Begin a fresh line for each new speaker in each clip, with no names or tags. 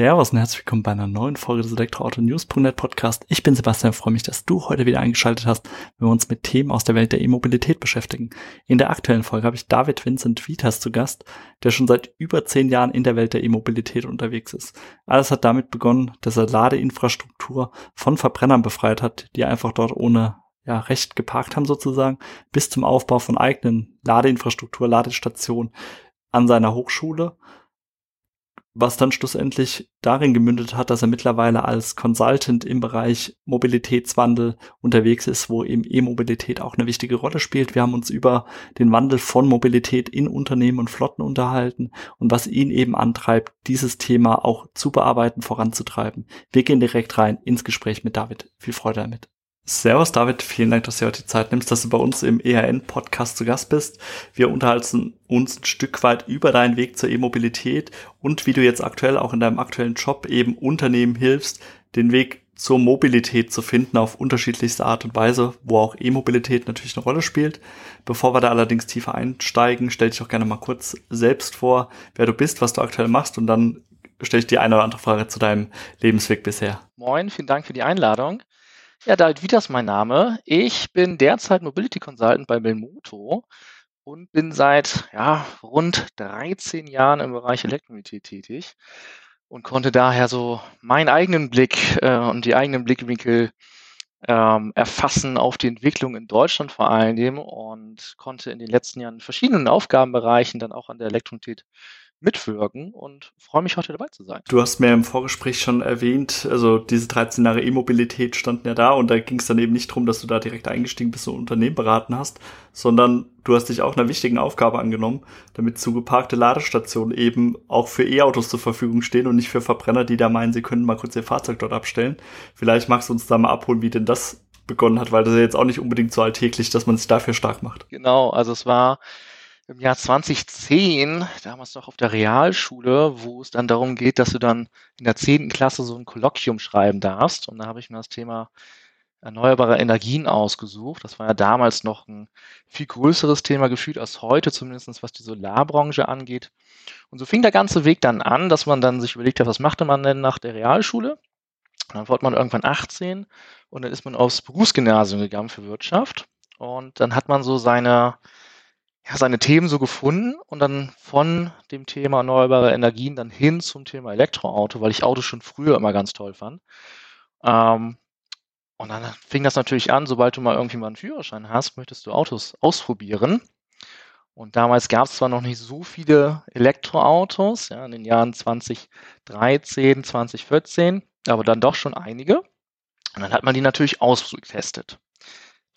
Servus und herzlich willkommen bei einer neuen Folge des Elektroauto-News.net Podcast. Ich bin Sebastian, freue mich, dass du heute wieder eingeschaltet hast, wenn wir uns mit Themen aus der Welt der E-Mobilität beschäftigen. In der aktuellen Folge habe ich David Vincent Vitas zu Gast, der schon seit über zehn Jahren in der Welt der E-Mobilität unterwegs ist. Alles hat damit begonnen, dass er Ladeinfrastruktur von Verbrennern befreit hat, die einfach dort ohne ja, Recht geparkt haben sozusagen, bis zum Aufbau von eigenen Ladeinfrastruktur, Ladestationen an seiner Hochschule was dann schlussendlich darin gemündet hat, dass er mittlerweile als Consultant im Bereich Mobilitätswandel unterwegs ist, wo eben E-Mobilität auch eine wichtige Rolle spielt. Wir haben uns über den Wandel von Mobilität in Unternehmen und Flotten unterhalten und was ihn eben antreibt, dieses Thema auch zu bearbeiten, voranzutreiben. Wir gehen direkt rein ins Gespräch mit David. Viel Freude damit. Servus David, vielen Dank, dass du heute die Zeit nimmst, dass du bei uns im ERN-Podcast zu Gast bist. Wir unterhalten uns ein Stück weit über deinen Weg zur E-Mobilität und wie du jetzt aktuell auch in deinem aktuellen Job eben Unternehmen hilfst, den Weg zur Mobilität zu finden auf unterschiedlichste Art und Weise, wo auch E-Mobilität natürlich eine Rolle spielt. Bevor wir da allerdings tiefer einsteigen, stell dich doch gerne mal kurz selbst vor, wer du bist, was du aktuell machst und dann stelle ich dir eine oder andere Frage zu deinem Lebensweg bisher.
Moin, vielen Dank für die Einladung. Ja, David Wieters mein Name. Ich bin derzeit Mobility Consultant bei Belmoto und bin seit ja, rund 13 Jahren im Bereich Elektromobilität tätig und konnte daher so meinen eigenen Blick äh, und die eigenen Blickwinkel ähm, erfassen auf die Entwicklung in Deutschland vor allem und konnte in den letzten Jahren in verschiedenen Aufgabenbereichen dann auch an der Elektromobilität mitwirken und freue mich heute dabei zu sein.
Du hast mir im Vorgespräch schon erwähnt, also diese 13 Jahre E-Mobilität standen ja da und da ging es dann eben nicht darum, dass du da direkt eingestiegen bist und Unternehmen beraten hast, sondern du hast dich auch einer wichtigen Aufgabe angenommen, damit zugeparkte Ladestationen eben auch für E-Autos zur Verfügung stehen und nicht für Verbrenner, die da meinen, sie können mal kurz ihr Fahrzeug dort abstellen. Vielleicht magst du uns da mal abholen, wie denn das begonnen hat, weil das ist ja jetzt auch nicht unbedingt so alltäglich, dass man sich dafür stark macht.
Genau, also es war im Jahr 2010, damals noch auf der Realschule, wo es dann darum geht, dass du dann in der zehnten Klasse so ein Kolloquium schreiben darfst. Und da habe ich mir das Thema erneuerbare Energien ausgesucht. Das war ja damals noch ein viel größeres Thema gefühlt als heute, zumindest was die Solarbranche angeht. Und so fing der ganze Weg dann an, dass man dann sich überlegt hat, was machte man denn nach der Realschule? Und dann wurde man irgendwann 18 und dann ist man aufs Berufsgymnasium gegangen für Wirtschaft. Und dann hat man so seine, ja, seine Themen so gefunden und dann von dem Thema erneuerbare Energien dann hin zum Thema Elektroauto, weil ich Autos schon früher immer ganz toll fand. Ähm, und dann fing das natürlich an, sobald du mal irgendwie mal einen Führerschein hast, möchtest du Autos ausprobieren. Und damals gab es zwar noch nicht so viele Elektroautos, ja, in den Jahren 2013, 2014, aber dann doch schon einige. Und dann hat man die natürlich ausgetestet.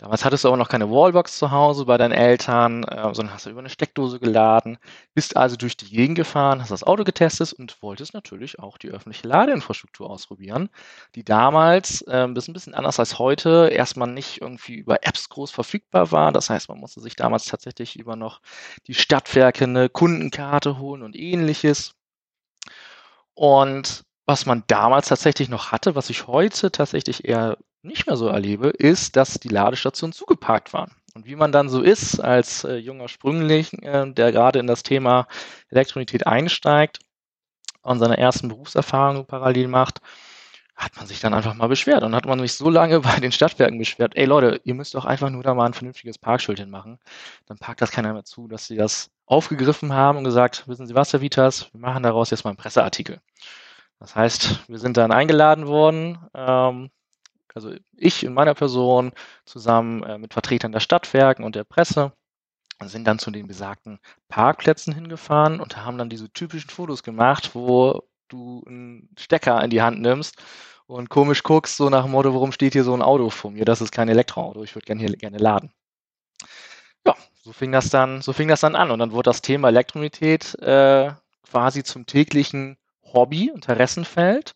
Damals hattest du aber noch keine Wallbox zu Hause bei deinen Eltern, äh, sondern hast du über eine Steckdose geladen, bist also durch die Gegend gefahren, hast das Auto getestet und wolltest natürlich auch die öffentliche Ladeinfrastruktur ausprobieren, die damals, äh, das ist ein bisschen anders als heute, erstmal nicht irgendwie über Apps groß verfügbar war. Das heißt, man musste sich damals tatsächlich über noch die Stadtwerke eine Kundenkarte holen und ähnliches. Und was man damals tatsächlich noch hatte, was ich heute tatsächlich eher nicht mehr so erlebe, ist, dass die Ladestationen zugeparkt waren. Und wie man dann so ist als äh, junger Sprüngling, äh, der gerade in das Thema Elektromobilität einsteigt und seine ersten Berufserfahrungen parallel macht, hat man sich dann einfach mal beschwert. Und hat man sich so lange bei den Stadtwerken beschwert, ey Leute, ihr müsst doch einfach nur da mal ein vernünftiges Parkschild hinmachen. Dann packt das keiner mehr zu, dass sie das aufgegriffen haben und gesagt, wissen Sie was, Herr Vitas, wir machen daraus jetzt mal einen Presseartikel. Das heißt, wir sind dann eingeladen worden, ähm, also ich in meiner Person zusammen äh, mit Vertretern der Stadtwerken und der Presse sind dann zu den besagten Parkplätzen hingefahren und haben dann diese typischen Fotos gemacht, wo du einen Stecker in die Hand nimmst und komisch guckst, so nach dem Motto, warum steht hier so ein Auto vor mir? Das ist kein Elektroauto, ich würde gerne hier gerne laden. Ja, so fing das dann, so fing das dann an und dann wurde das Thema Elektromobilität äh, quasi zum täglichen Hobby, Interessenfeld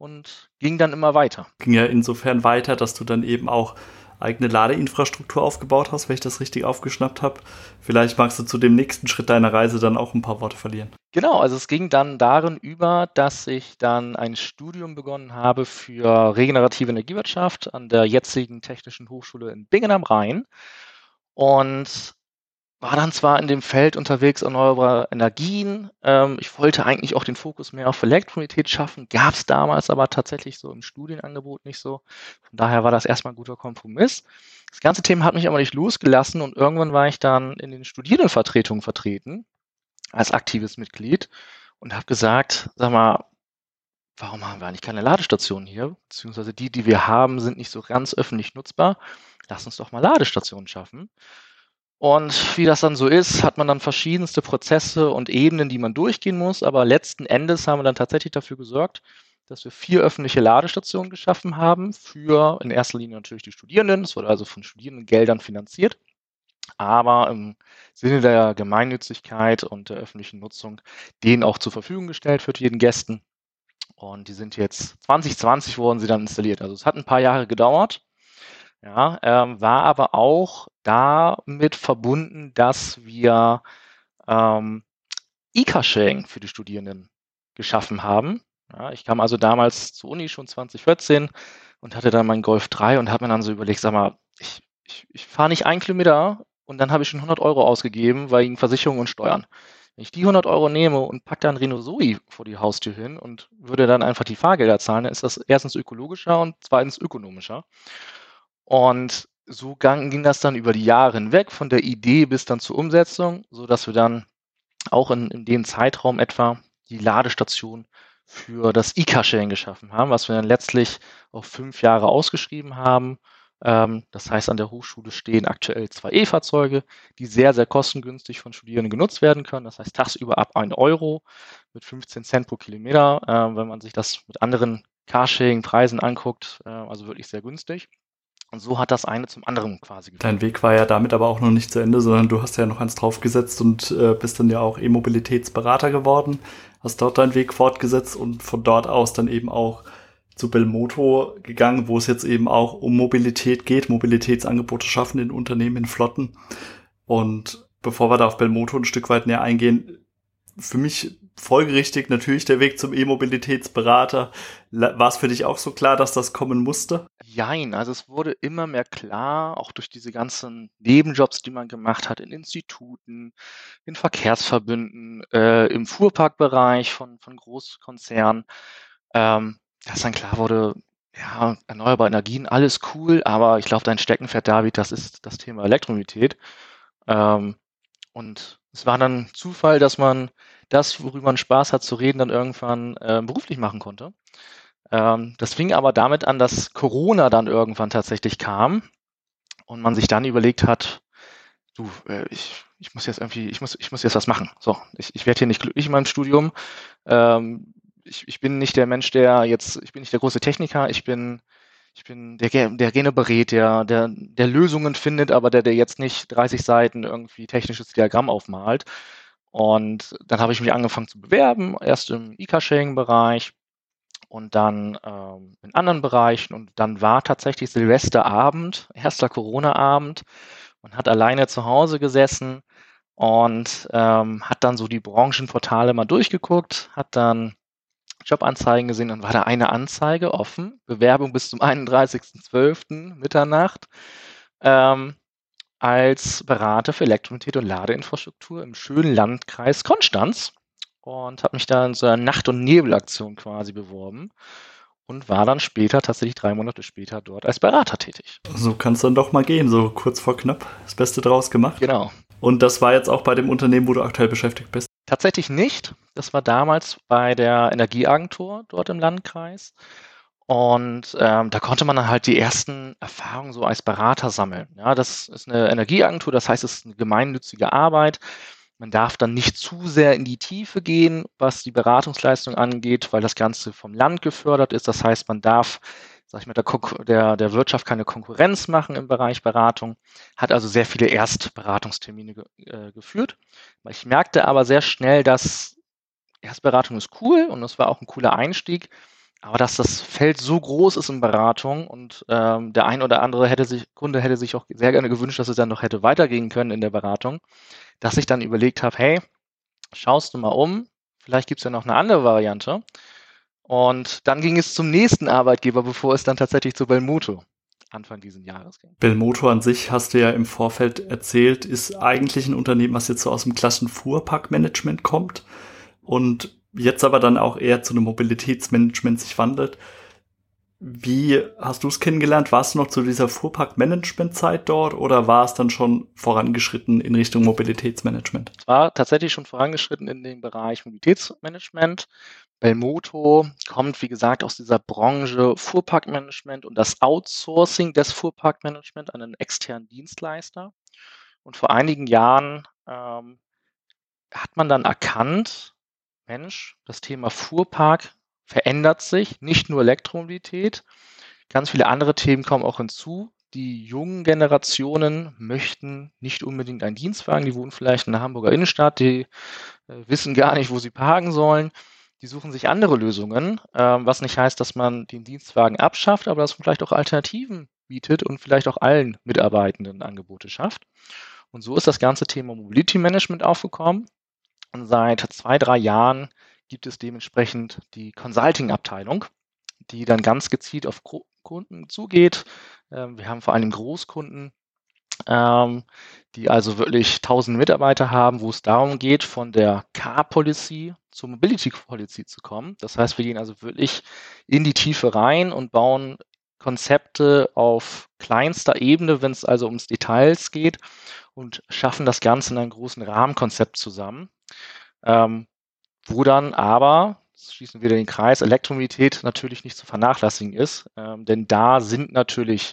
und ging dann immer weiter.
Ging ja insofern weiter, dass du dann eben auch eigene Ladeinfrastruktur aufgebaut hast, wenn ich das richtig aufgeschnappt habe. Vielleicht magst du zu dem nächsten Schritt deiner Reise dann auch ein paar Worte verlieren.
Genau, also es ging dann darin über, dass ich dann ein Studium begonnen habe für regenerative Energiewirtschaft an der jetzigen Technischen Hochschule in Bingen am Rhein. Und war dann zwar in dem Feld unterwegs erneuerbare Energien. Ähm, ich wollte eigentlich auch den Fokus mehr auf Elektromobilität schaffen, gab es damals aber tatsächlich so im Studienangebot nicht so. Von daher war das erstmal ein guter Kompromiss. Das ganze Thema hat mich aber nicht losgelassen und irgendwann war ich dann in den Studierendenvertretungen vertreten als aktives Mitglied und habe gesagt, sag mal, warum haben wir eigentlich keine Ladestationen hier? Beziehungsweise die, die wir haben, sind nicht so ganz öffentlich nutzbar. Lass uns doch mal Ladestationen schaffen. Und wie das dann so ist, hat man dann verschiedenste Prozesse und Ebenen, die man durchgehen muss. Aber letzten Endes haben wir dann tatsächlich dafür gesorgt, dass wir vier öffentliche Ladestationen geschaffen haben für in erster Linie natürlich die Studierenden. Das wurde also von Studierendengeldern finanziert. Aber im Sinne der Gemeinnützigkeit und der öffentlichen Nutzung denen auch zur Verfügung gestellt für jeden Gästen. Und die sind jetzt 2020 wurden sie dann installiert. Also es hat ein paar Jahre gedauert. Ja, ähm, war aber auch damit verbunden, dass wir ähm, E-Car-Sharing für die Studierenden geschaffen haben. Ja, ich kam also damals zur Uni schon 2014 und hatte dann meinen Golf 3 und habe mir dann so überlegt, sag mal, ich, ich, ich fahre nicht einen Kilometer und dann habe ich schon 100 Euro ausgegeben wegen Versicherung und Steuern. Wenn ich die 100 Euro nehme und packe dann Zoe vor die Haustür hin und würde dann einfach die Fahrgelder zahlen, dann ist das erstens ökologischer und zweitens ökonomischer. Und so ging das dann über die Jahre hinweg, von der Idee bis dann zur Umsetzung, so dass wir dann auch in, in dem Zeitraum etwa die Ladestation für das E-Car-Sharing geschaffen haben, was wir dann letztlich auf fünf Jahre ausgeschrieben haben. Ähm, das heißt, an der Hochschule stehen aktuell zwei E-Fahrzeuge, die sehr, sehr kostengünstig von Studierenden genutzt werden können. Das heißt, tagsüber ab 1 Euro mit 15 Cent pro Kilometer, äh, wenn man sich das mit anderen Carsharing-Preisen anguckt, äh, also wirklich sehr günstig. Und so hat das eine zum anderen quasi
geführt. Dein Weg war ja damit aber auch noch nicht zu Ende, sondern du hast ja noch eins draufgesetzt und äh, bist dann ja auch E-Mobilitätsberater geworden, hast dort deinen Weg fortgesetzt und von dort aus dann eben auch zu Belmoto gegangen, wo es jetzt eben auch um Mobilität geht, Mobilitätsangebote schaffen in Unternehmen, in Flotten. Und bevor wir da auf Belmoto ein Stück weit näher eingehen, für mich folgerichtig natürlich der Weg zum E-Mobilitätsberater. War es für dich auch so klar, dass das kommen musste?
Jein, also es wurde immer mehr klar, auch durch diese ganzen Nebenjobs, die man gemacht hat in Instituten, in Verkehrsverbünden, äh, im Fuhrparkbereich von, von Großkonzernen, ähm, dass dann klar wurde, ja, erneuerbare Energien, alles cool, aber ich glaube, dein Steckenpferd, David, das ist das Thema Elektromobilität. Ähm, und es war dann Zufall, dass man das, worüber man Spaß hat zu reden, dann irgendwann äh, beruflich machen konnte. Ähm, das fing aber damit an, dass Corona dann irgendwann tatsächlich kam und man sich dann überlegt hat, du, äh, ich, ich muss jetzt irgendwie, ich muss, ich muss jetzt was machen. So, ich, ich werde hier nicht glücklich in meinem Studium. Ähm, ich, ich bin nicht der Mensch, der jetzt, ich bin nicht der große Techniker, ich bin ich bin der, der gerne berät, der, der, der Lösungen findet, aber der, der jetzt nicht 30 Seiten irgendwie technisches Diagramm aufmalt. Und dann habe ich mich angefangen zu bewerben, erst im E-Car-Sharing-Bereich und dann ähm, in anderen Bereichen. Und dann war tatsächlich Silvesterabend, erster Corona-Abend. Man hat alleine zu Hause gesessen und ähm, hat dann so die Branchenportale mal durchgeguckt, hat dann Jobanzeigen gesehen, dann war da eine Anzeige offen, Bewerbung bis zum 31.12. Mitternacht, ähm, als Berater für Elektromobilität und Ladeinfrastruktur im schönen Landkreis Konstanz und habe mich da in so einer Nacht- und Nebelaktion quasi beworben und war dann später, tatsächlich drei Monate später, dort als Berater tätig.
So kann es dann doch mal gehen, so kurz vor knapp das Beste draus gemacht.
Genau.
Und das war jetzt auch bei dem Unternehmen, wo du aktuell beschäftigt bist?
Tatsächlich nicht. Das war damals bei der Energieagentur dort im Landkreis. Und ähm, da konnte man dann halt die ersten Erfahrungen so als Berater sammeln. Ja, das ist eine Energieagentur, das heißt, es ist eine gemeinnützige Arbeit. Man darf dann nicht zu sehr in die Tiefe gehen, was die Beratungsleistung angeht, weil das Ganze vom Land gefördert ist. Das heißt, man darf sag ich mal, der, der, der Wirtschaft keine Konkurrenz machen im Bereich Beratung, hat also sehr viele Erstberatungstermine ge, äh, geführt. Ich merkte aber sehr schnell, dass Erstberatung ist cool und das war auch ein cooler Einstieg, aber dass das Feld so groß ist in Beratung und ähm, der ein oder andere hätte sich, Kunde hätte sich auch sehr gerne gewünscht, dass es dann noch hätte weitergehen können in der Beratung, dass ich dann überlegt habe, hey, schaust du mal um, vielleicht gibt es ja noch eine andere Variante. Und dann ging es zum nächsten Arbeitgeber, bevor es dann tatsächlich zu Belmuto Anfang dieses Jahres ging.
Belmoto an sich, hast du ja im Vorfeld erzählt, ist eigentlich ein Unternehmen, was jetzt so aus dem klassen Fuhrparkmanagement kommt und jetzt aber dann auch eher zu einem Mobilitätsmanagement sich wandelt. Wie hast du es kennengelernt? Warst du noch zu dieser Fuhrparkmanagement-Zeit dort oder war es dann schon vorangeschritten in Richtung Mobilitätsmanagement?
Es war tatsächlich schon vorangeschritten in den Bereich Mobilitätsmanagement. Belmoto kommt, wie gesagt, aus dieser Branche Fuhrparkmanagement und das Outsourcing des Fuhrparkmanagement an einen externen Dienstleister. Und vor einigen Jahren ähm, hat man dann erkannt, Mensch, das Thema Fuhrpark verändert sich, nicht nur Elektromobilität, ganz viele andere Themen kommen auch hinzu. Die jungen Generationen möchten nicht unbedingt einen Dienstwagen, die wohnen vielleicht in der Hamburger Innenstadt, die äh, wissen gar nicht, wo sie parken sollen. Die suchen sich andere Lösungen, äh, was nicht heißt, dass man den Dienstwagen abschafft, aber dass man vielleicht auch Alternativen bietet und vielleicht auch allen Mitarbeitenden Angebote schafft. Und so ist das ganze Thema Mobility Management aufgekommen. Und seit zwei, drei Jahren gibt es dementsprechend die Consulting-Abteilung, die dann ganz gezielt auf Kunden zugeht. Ähm, wir haben vor allem Großkunden, ähm, die also wirklich 1000 Mitarbeiter haben, wo es darum geht, von der Car Policy zur Mobility Policy zu kommen. Das heißt, wir gehen also wirklich in die Tiefe rein und bauen Konzepte auf kleinster Ebene, wenn es also ums Details geht und schaffen das Ganze in einem großen Rahmenkonzept zusammen. Ähm, wo dann aber, schließen wir den Kreis, Elektromobilität natürlich nicht zu vernachlässigen ist, ähm, denn da sind natürlich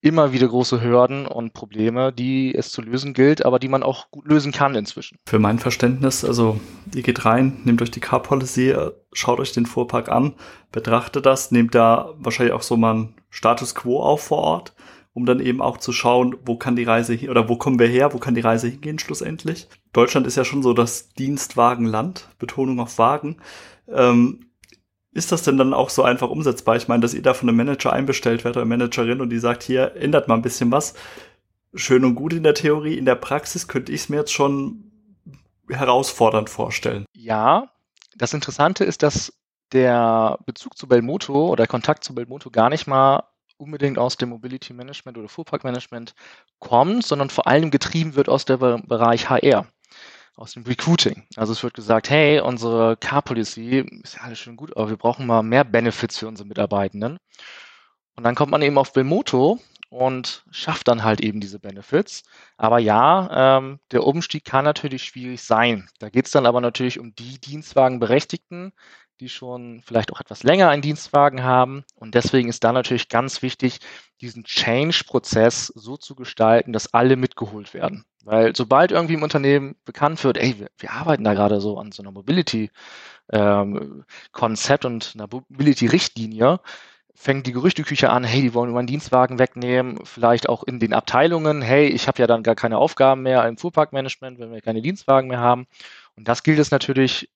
immer wieder große Hürden und Probleme, die es zu lösen gilt, aber die man auch gut lösen kann inzwischen.
Für mein Verständnis, also ihr geht rein, nehmt euch die Car Policy, schaut euch den Fuhrpark an, betrachtet das, nehmt da wahrscheinlich auch so mal einen Status Quo auf vor Ort um dann eben auch zu schauen, wo kann die Reise hin oder wo kommen wir her, wo kann die Reise hingehen schlussendlich. Deutschland ist ja schon so das Dienstwagenland, Betonung auf Wagen. Ähm, ist das denn dann auch so einfach umsetzbar? Ich meine, dass ihr da von einem Manager einbestellt werdet oder Managerin und die sagt, hier ändert mal ein bisschen was. Schön und gut in der Theorie, in der Praxis könnte ich es mir jetzt schon herausfordernd vorstellen.
Ja, das Interessante ist, dass der Bezug zu Belmoto oder Kontakt zu Belmoto gar nicht mal unbedingt aus dem Mobility Management oder Fuhrparkmanagement kommt, sondern vor allem getrieben wird aus dem Bereich HR, aus dem Recruiting. Also es wird gesagt, hey, unsere Car Policy ist ja alles schön gut, aber wir brauchen mal mehr Benefits für unsere Mitarbeitenden. Und dann kommt man eben auf Belmoto und schafft dann halt eben diese Benefits. Aber ja, ähm, der Umstieg kann natürlich schwierig sein. Da geht es dann aber natürlich um die Dienstwagenberechtigten, die schon vielleicht auch etwas länger einen Dienstwagen haben. Und deswegen ist da natürlich ganz wichtig, diesen Change-Prozess so zu gestalten, dass alle mitgeholt werden. Weil sobald irgendwie im Unternehmen bekannt wird, ey, wir, wir arbeiten da gerade so an so einer Mobility-Konzept ähm, und einer Mobility-Richtlinie, fängt die Gerüchteküche an, hey, die wollen meinen Dienstwagen wegnehmen, vielleicht auch in den Abteilungen, hey, ich habe ja dann gar keine Aufgaben mehr im Fuhrparkmanagement, wenn wir keine Dienstwagen mehr haben. Und das gilt es natürlich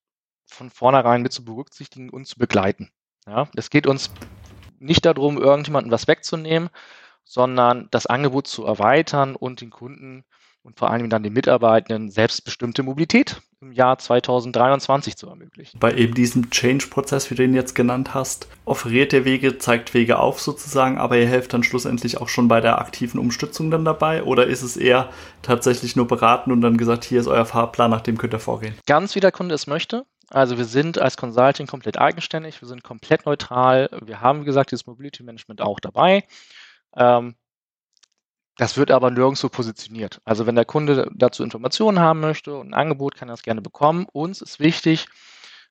von vornherein mit zu berücksichtigen und zu begleiten. Ja, es geht uns nicht darum, irgendjemandem was wegzunehmen, sondern das Angebot zu erweitern und den Kunden und vor allem dann den Mitarbeitenden selbstbestimmte Mobilität im Jahr 2023 zu ermöglichen.
Bei eben diesem Change-Prozess, wie du ihn jetzt genannt hast, offeriert ihr Wege, zeigt Wege auf sozusagen, aber ihr helft dann schlussendlich auch schon bei der aktiven Umstützung dann dabei oder ist es eher tatsächlich nur beraten und dann gesagt, hier ist euer Fahrplan, nach dem könnt ihr vorgehen?
Ganz wie der Kunde es möchte. Also wir sind als Consulting komplett eigenständig, wir sind komplett neutral. Wir haben, wie gesagt, dieses Mobility Management auch dabei. Ähm, das wird aber nirgendwo positioniert. Also wenn der Kunde dazu Informationen haben möchte und ein Angebot, kann er das gerne bekommen. Uns ist wichtig,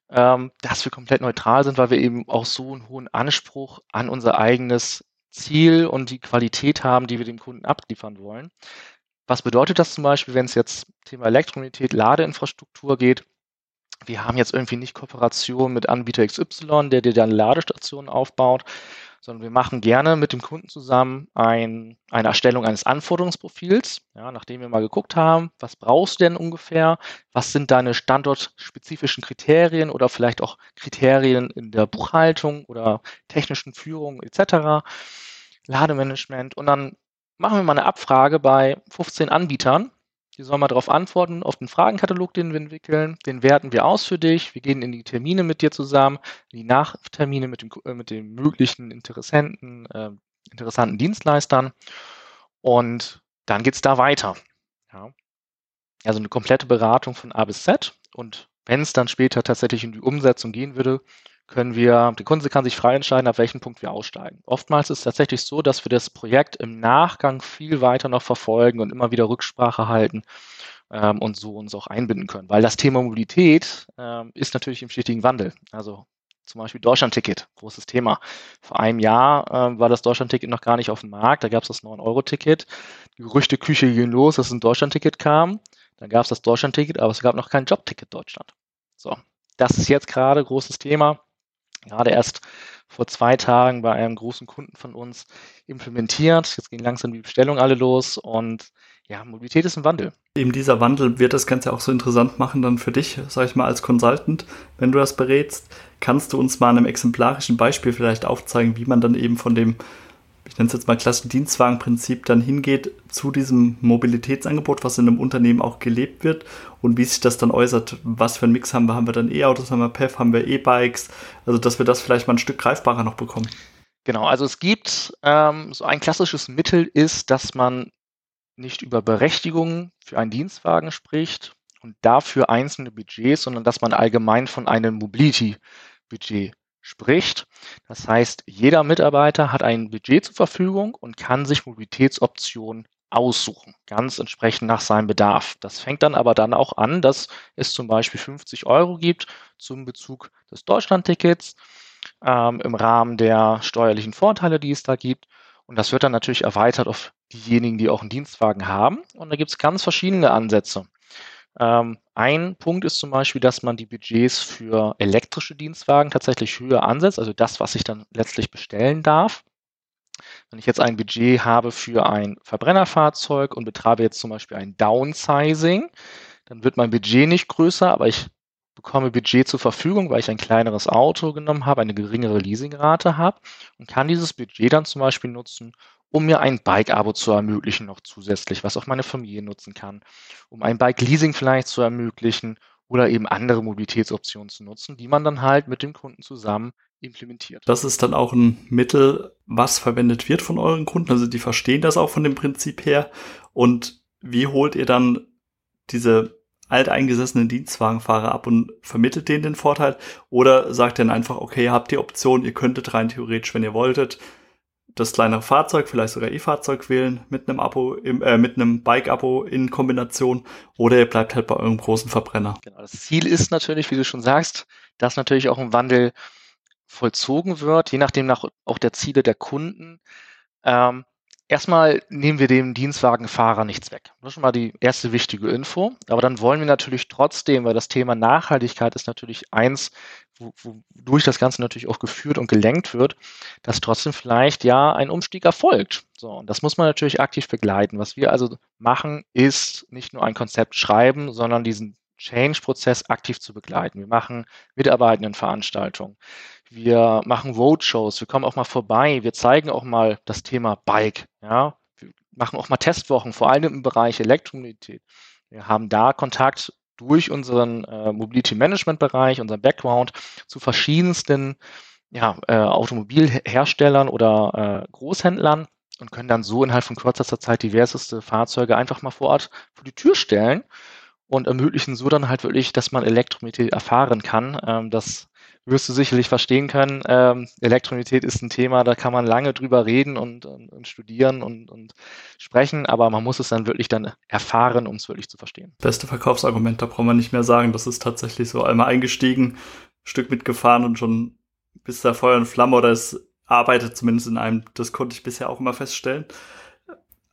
ähm, dass wir komplett neutral sind, weil wir eben auch so einen hohen Anspruch an unser eigenes Ziel und die Qualität haben, die wir dem Kunden abliefern wollen. Was bedeutet das zum Beispiel, wenn es jetzt Thema Elektromobilität, Ladeinfrastruktur geht? Wir haben jetzt irgendwie nicht Kooperation mit Anbieter XY, der dir dann Ladestationen aufbaut, sondern wir machen gerne mit dem Kunden zusammen ein, eine Erstellung eines Anforderungsprofils, ja, nachdem wir mal geguckt haben, was brauchst du denn ungefähr, was sind deine standortspezifischen Kriterien oder vielleicht auch Kriterien in der Buchhaltung oder technischen Führung etc., Lademanagement. Und dann machen wir mal eine Abfrage bei 15 Anbietern die sollen mal darauf antworten, auf den Fragenkatalog, den wir entwickeln. Den werten wir aus für dich. Wir gehen in die Termine mit dir zusammen, in die Nachtermine mit, dem, äh, mit den möglichen Interessenten, äh, interessanten Dienstleistern. Und dann geht's da weiter. Ja. Also eine komplette Beratung von A bis Z. Und wenn es dann später tatsächlich in die Umsetzung gehen würde, können wir, der Kunde kann sich frei entscheiden, ab welchem Punkt wir aussteigen. Oftmals ist es tatsächlich so, dass wir das Projekt im Nachgang viel weiter noch verfolgen und immer wieder Rücksprache halten ähm, und so uns auch einbinden können. Weil das Thema Mobilität ähm, ist natürlich im stetigen Wandel. Also zum Beispiel Deutschlandticket, großes Thema. Vor einem Jahr äh, war das Deutschlandticket noch gar nicht auf dem Markt, da gab es das 9-Euro-Ticket. Die Gerüchteküche ging los, dass ein Deutschlandticket kam. Dann gab es das Deutschlandticket, aber es gab noch kein Jobticket Deutschland. So, das ist jetzt gerade großes Thema gerade erst vor zwei Tagen bei einem großen Kunden von uns implementiert. Jetzt gehen langsam die Bestellungen alle los und ja, Mobilität ist ein Wandel.
Eben dieser Wandel wird das Ganze auch so interessant machen dann für dich, sag ich mal, als Consultant, wenn du das berätst. Kannst du uns mal an einem exemplarischen Beispiel vielleicht aufzeigen, wie man dann eben von dem nenne es jetzt mal klassischen Dienstwagenprinzip, dann hingeht zu diesem Mobilitätsangebot, was in einem Unternehmen auch gelebt wird und wie sich das dann äußert. Was für ein Mix haben wir? Haben wir dann E-Autos, haben wir PEF, haben wir E-Bikes? Also, dass wir das vielleicht mal ein Stück greifbarer noch bekommen.
Genau, also es gibt ähm, so ein klassisches Mittel ist, dass man nicht über Berechtigungen für einen Dienstwagen spricht und dafür einzelne Budgets, sondern dass man allgemein von einem Mobility-Budget spricht. Das heißt, jeder Mitarbeiter hat ein Budget zur Verfügung und kann sich Mobilitätsoptionen aussuchen, ganz entsprechend nach seinem Bedarf. Das fängt dann aber dann auch an, dass es zum Beispiel 50 Euro gibt zum Bezug des Deutschlandtickets ähm, im Rahmen der steuerlichen Vorteile, die es da gibt. Und das wird dann natürlich erweitert auf diejenigen, die auch einen Dienstwagen haben. Und da gibt es ganz verschiedene Ansätze. Ähm, ein Punkt ist zum Beispiel, dass man die Budgets für elektrische Dienstwagen tatsächlich höher ansetzt, also das, was ich dann letztlich bestellen darf. Wenn ich jetzt ein Budget habe für ein Verbrennerfahrzeug und betreibe jetzt zum Beispiel ein Downsizing, dann wird mein Budget nicht größer, aber ich bekomme Budget zur Verfügung, weil ich ein kleineres Auto genommen habe, eine geringere Leasingrate habe und kann dieses Budget dann zum Beispiel nutzen, um mir ein Bike-Abo zu ermöglichen, noch zusätzlich, was auch meine Familie nutzen kann, um ein Bike-Leasing vielleicht zu ermöglichen oder eben andere Mobilitätsoptionen zu nutzen, die man dann halt mit dem Kunden zusammen implementiert.
Das ist dann auch ein Mittel, was verwendet wird von euren Kunden. Also die verstehen das auch von dem Prinzip her. Und wie holt ihr dann diese alteingesessenen Dienstwagenfahrer ab und vermittelt denen den Vorteil? Oder sagt ihr dann einfach, okay, ihr habt die Option, ihr könntet rein theoretisch, wenn ihr wolltet, das kleinere Fahrzeug, vielleicht sogar E-Fahrzeug wählen mit einem Abo, im, äh, mit einem Bike-Abo in Kombination oder ihr bleibt halt bei eurem großen Verbrenner.
Genau, das Ziel ist natürlich, wie du schon sagst, dass natürlich auch ein Wandel vollzogen wird, je nachdem nach auch der Ziele der Kunden. Ähm, Erstmal nehmen wir dem Dienstwagenfahrer nichts weg. Das ist schon mal die erste wichtige Info. Aber dann wollen wir natürlich trotzdem, weil das Thema Nachhaltigkeit ist natürlich eins, wodurch das Ganze natürlich auch geführt und gelenkt wird, dass trotzdem vielleicht ja ein Umstieg erfolgt. So, und das muss man natürlich aktiv begleiten. Was wir also machen, ist nicht nur ein Konzept schreiben, sondern diesen Change-Prozess aktiv zu begleiten. Wir machen Mitarbeitendenveranstaltungen. Wir machen Roadshows. Wir kommen auch mal vorbei. Wir zeigen auch mal das Thema Bike. Ja, wir machen auch mal Testwochen, vor allem im Bereich Elektromobilität. Wir haben da Kontakt durch unseren äh, Mobility Management Bereich, unseren Background zu verschiedensten ja, äh, Automobilherstellern oder äh, Großhändlern und können dann so innerhalb von kürzester Zeit diverseste Fahrzeuge einfach mal vor Ort vor die Tür stellen und ermöglichen so dann halt wirklich, dass man Elektromobilität erfahren kann. Ähm, das wirst du sicherlich verstehen können. Ähm, Elektromobilität ist ein Thema, da kann man lange drüber reden und, und, und, studieren und, und sprechen, aber man muss es dann wirklich dann erfahren, um es wirklich zu verstehen.
Beste Verkaufsargument, da brauchen wir nicht mehr sagen. Das ist tatsächlich so einmal eingestiegen, Stück mitgefahren und schon bis da Feuer und Flamme oder es arbeitet zumindest in einem. Das konnte ich bisher auch immer feststellen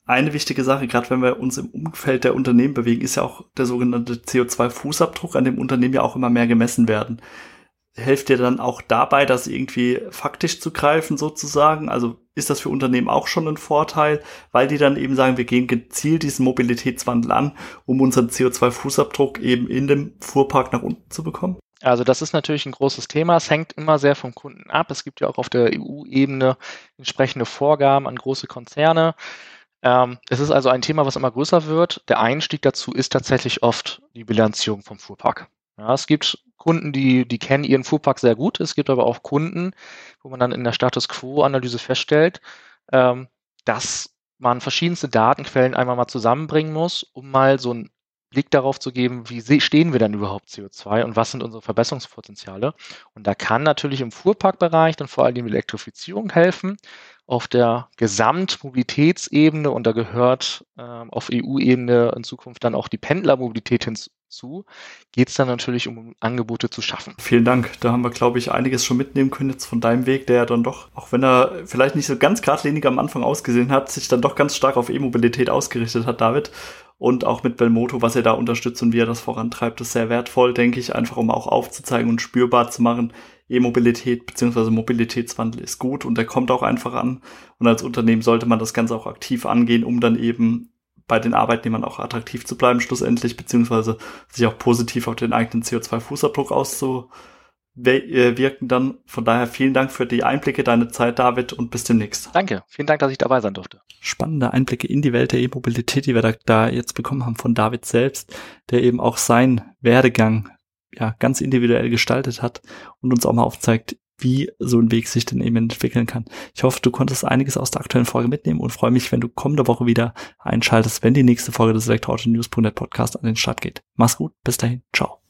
eine wichtige Sache, gerade wenn wir uns im Umfeld der Unternehmen bewegen, ist ja auch der sogenannte CO2-Fußabdruck, an dem Unternehmen ja auch immer mehr gemessen werden. Helft ihr dann auch dabei, das irgendwie faktisch zu greifen sozusagen? Also ist das für Unternehmen auch schon ein Vorteil, weil die dann eben sagen, wir gehen gezielt diesen Mobilitätswandel an, um unseren CO2-Fußabdruck eben in dem Fuhrpark nach unten zu bekommen?
Also das ist natürlich ein großes Thema. Es hängt immer sehr vom Kunden ab. Es gibt ja auch auf der EU-Ebene entsprechende Vorgaben an große Konzerne. Ähm, es ist also ein Thema, was immer größer wird. Der Einstieg dazu ist tatsächlich oft die Bilanzierung vom Fuhrpark. Ja, es gibt Kunden, die, die kennen ihren Fuhrpark sehr gut. Es gibt aber auch Kunden, wo man dann in der Status Quo-Analyse feststellt, ähm, dass man verschiedenste Datenquellen einmal mal zusammenbringen muss, um mal so einen Blick darauf zu geben, wie stehen wir denn überhaupt CO2 und was sind unsere Verbesserungspotenziale. Und da kann natürlich im Fuhrparkbereich dann vor allem die Elektrifizierung helfen auf der Gesamtmobilitätsebene und da gehört äh, auf EU-Ebene in Zukunft dann auch die Pendlermobilität hinzu, geht es dann natürlich um Angebote zu schaffen.
Vielen Dank. Da haben wir, glaube ich, einiges schon mitnehmen können jetzt von deinem Weg, der ja dann doch, auch wenn er vielleicht nicht so ganz geradlinig am Anfang ausgesehen hat, sich dann doch ganz stark auf E-Mobilität ausgerichtet hat, David und auch mit Belmoto, was er da unterstützt und wie er das vorantreibt, ist sehr wertvoll, denke ich, einfach um auch aufzuzeigen und spürbar zu machen, E-Mobilität bzw. Mobilitätswandel ist gut und der kommt auch einfach an. Und als Unternehmen sollte man das Ganze auch aktiv angehen, um dann eben bei den Arbeitnehmern auch attraktiv zu bleiben, schlussendlich, beziehungsweise sich auch positiv auf den eigenen CO2-Fußabdruck auszuwirken dann. Von daher vielen Dank für die Einblicke, deine Zeit, David, und bis demnächst.
Danke. Vielen Dank, dass ich dabei sein durfte.
Spannende Einblicke in die Welt der E-Mobilität, die wir da, da jetzt bekommen haben von David selbst, der eben auch seinen Werdegang ja, ganz individuell gestaltet hat und uns auch mal aufzeigt, wie so ein Weg sich denn eben entwickeln kann. Ich hoffe, du konntest einiges aus der aktuellen Folge mitnehmen und freue mich, wenn du kommende Woche wieder einschaltest, wenn die nächste Folge des Elektroauto-News.net Podcast an den Start geht. Mach's gut, bis dahin, ciao.